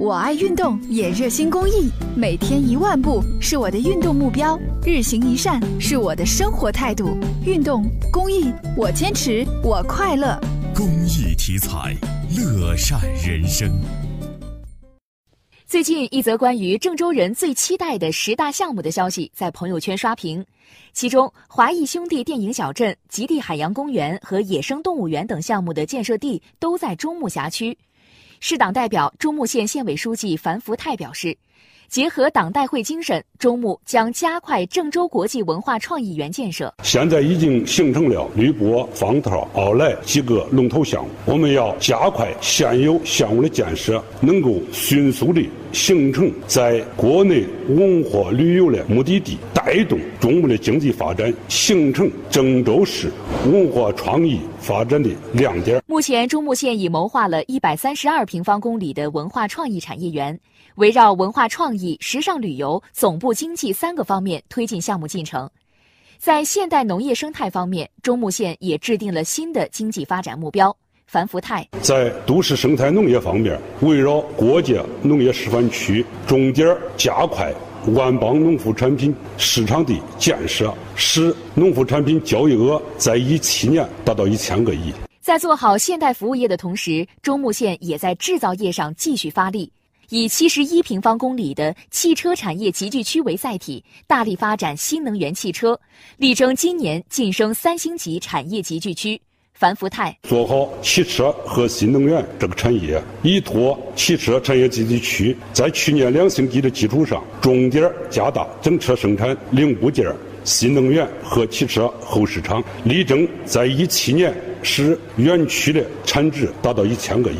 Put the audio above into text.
我爱运动，也热心公益。每天一万步是我的运动目标，日行一善是我的生活态度。运动公益，我坚持，我快乐。公益题材，乐善人生。最近，一则关于郑州人最期待的十大项目的消息在朋友圈刷屏，其中华谊兄弟电影小镇、极地海洋公园和野生动物园等项目的建设地都在中牟辖区。市党代表、中牟县县委书记樊福泰表示，结合党代会精神，中牟将加快郑州国际文化创意园建设。现在已经形成了绿波、方特、奥莱几个龙头项目，我们要加快现有项目的建设，能够迅速的形成在国内文化旅游的目的地，带动中牟的经济发展，形成郑州市文化创意发展的亮点。目前，中牟县已谋划了一百三十二平方公里的文化创意产业园，围绕文化创意、时尚旅游、总部经济三个方面推进项目进程。在现代农业生态方面，中牟县也制定了新的经济发展目标。樊福泰在都市生态农业方面，围绕国家农业示范区，重点加快万邦农副产品市场的建设，使农副产品交易额在一七年达到一千个亿。在做好现代服务业的同时，中牟县也在制造业上继续发力，以七十一平方公里的汽车产业集聚区为载体，大力发展新能源汽车，力争今年晋升三星级产业集聚区。樊福泰做好汽车和新能源这个产业，依托汽车产业集聚区，在去年两星级的基础上，重点加大整车生产零部件。新能源和汽车后市场，力争在一七年使园区的产值达到一千个亿。